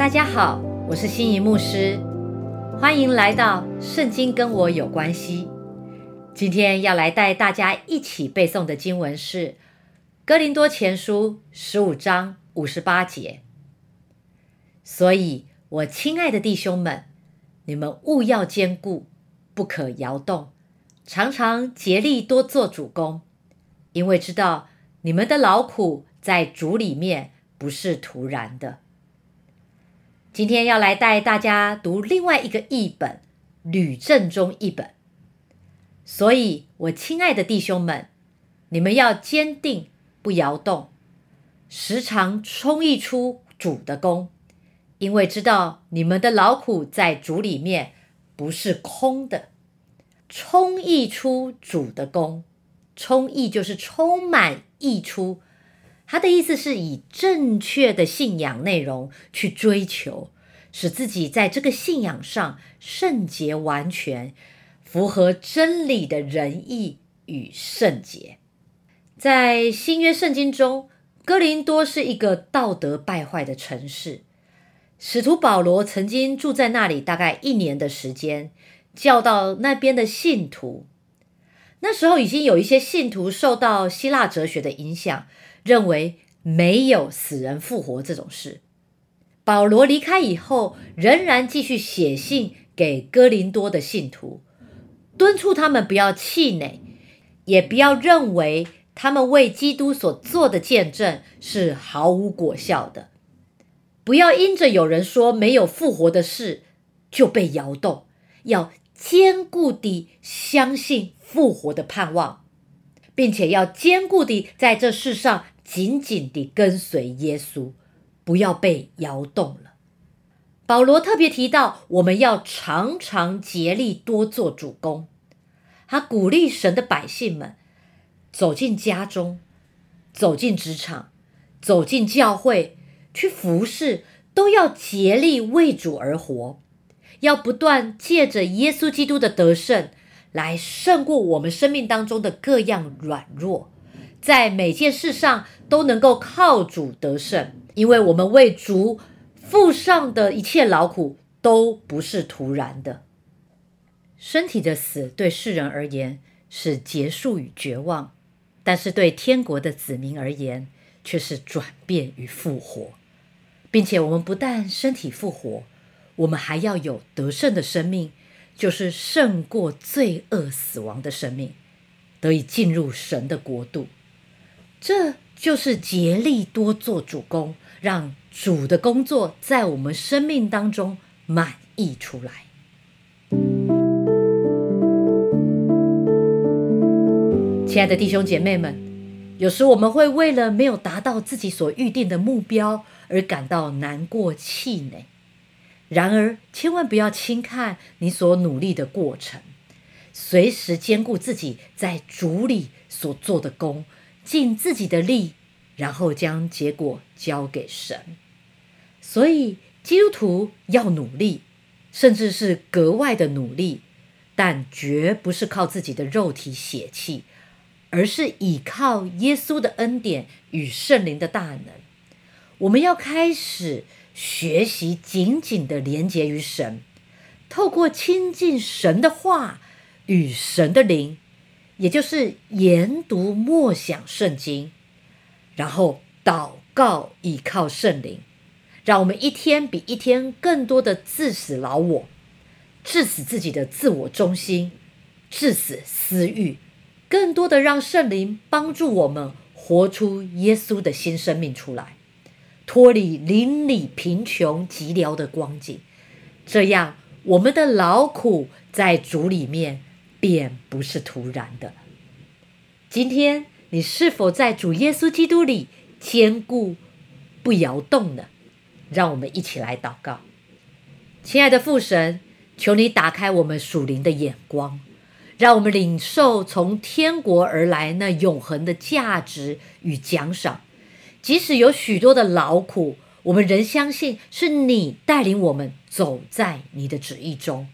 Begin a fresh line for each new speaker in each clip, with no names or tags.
大家好，我是心仪牧师，欢迎来到《圣经跟我有关系》。今天要来带大家一起背诵的经文是《哥林多前书》十五章五十八节。所以，我亲爱的弟兄们，你们务要坚固，不可摇动，常常竭力多做主公，因为知道你们的劳苦在主里面不是徒然的。今天要来带大家读另外一个译本《吕正中译本》，所以，我亲爱的弟兄们，你们要坚定，不摇动，时常充溢出主的功，因为知道你们的劳苦在主里面不是空的。充溢出主的功，充溢就是充满溢出。他的意思是以正确的信仰内容去追求，使自己在这个信仰上圣洁完全，符合真理的仁义与圣洁。在新约圣经中，哥林多是一个道德败坏的城市。使徒保罗曾经住在那里大概一年的时间，教导那边的信徒。那时候已经有一些信徒受到希腊哲学的影响。认为没有死人复活这种事。保罗离开以后，仍然继续写信给哥林多的信徒，敦促他们不要气馁，也不要认为他们为基督所做的见证是毫无果效的。不要因着有人说没有复活的事就被摇动，要坚固地相信复活的盼望。并且要坚固地在这世上紧紧地跟随耶稣，不要被摇动了。保罗特别提到，我们要常常竭力多做主公。他鼓励神的百姓们走进家中，走进职场，走进教会去服侍，都要竭力为主而活，要不断借着耶稣基督的得胜。来胜过我们生命当中的各样软弱，在每件事上都能够靠主得胜，因为我们为主付上的一切劳苦都不是徒然的。身体的死对世人而言是结束与绝望，但是对天国的子民而言却是转变与复活，并且我们不但身体复活，我们还要有得胜的生命。就是胜过罪恶死亡的生命，得以进入神的国度。这就是竭力多做主公，让主的工作在我们生命当中满溢出来。亲爱的弟兄姐妹们，有时我们会为了没有达到自己所预定的目标而感到难过、气馁。然而，千万不要轻看你所努力的过程，随时兼顾自己在主里所做的功，尽自己的力，然后将结果交给神。所以，基督徒要努力，甚至是格外的努力，但绝不是靠自己的肉体血气，而是倚靠耶稣的恩典与圣灵的大能。我们要开始。学习紧紧的连接于神，透过亲近神的话与神的灵，也就是研读默想圣经，然后祷告倚靠圣灵，让我们一天比一天更多的致死老我，致死自己的自我中心，致死私欲，更多的让圣灵帮助我们活出耶稣的新生命出来。脱离邻里贫穷寂寥的光景，这样我们的劳苦在主里面便不是徒然的。今天你是否在主耶稣基督里坚固不摇动呢？让我们一起来祷告，亲爱的父神，求你打开我们属灵的眼光，让我们领受从天国而来那永恒的价值与奖赏。即使有许多的劳苦，我们仍相信是你带领我们走在你的旨意中。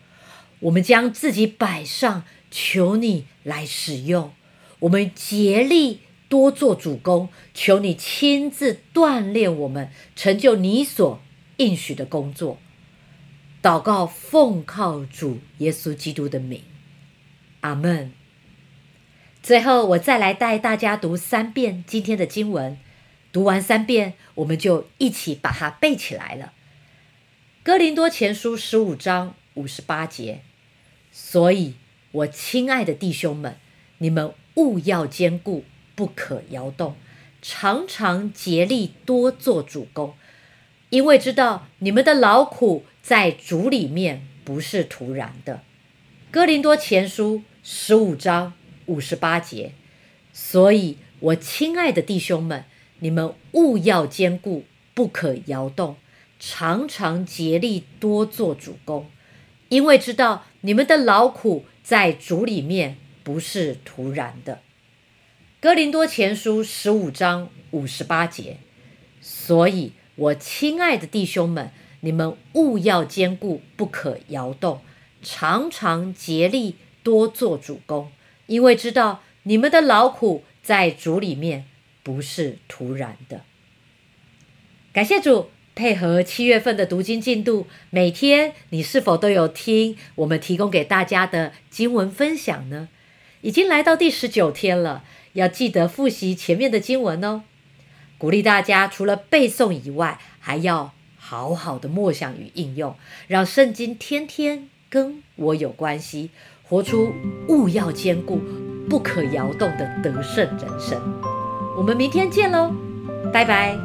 我们将自己摆上，求你来使用。我们竭力多做主公，求你亲自锻炼我们，成就你所应许的工作。祷告，奉靠主耶稣基督的名，阿门。最后，我再来带大家读三遍今天的经文。读完三遍，我们就一起把它背起来了。哥林多前书十五章五十八节。所以，我亲爱的弟兄们，你们务要坚固，不可摇动，常常竭力多做主公，因为知道你们的劳苦在主里面不是徒然的。哥林多前书十五章五十八节。所以，我亲爱的弟兄们。你们务要坚固，不可摇动，常常竭力多做主公，因为知道你们的劳苦在主里面不是徒然的。哥林多前书十五章五十八节。所以，我亲爱的弟兄们，你们务要坚固，不可摇动，常常竭力多做主公，因为知道你们的劳苦在主里面。不是突然的。感谢主配合七月份的读经进度，每天你是否都有听我们提供给大家的经文分享呢？已经来到第十九天了，要记得复习前面的经文哦。鼓励大家除了背诵以外，还要好好的默想与应用，让圣经天天跟我有关系，活出物要坚固、不可摇动的得胜人生。我们明天见喽，拜拜。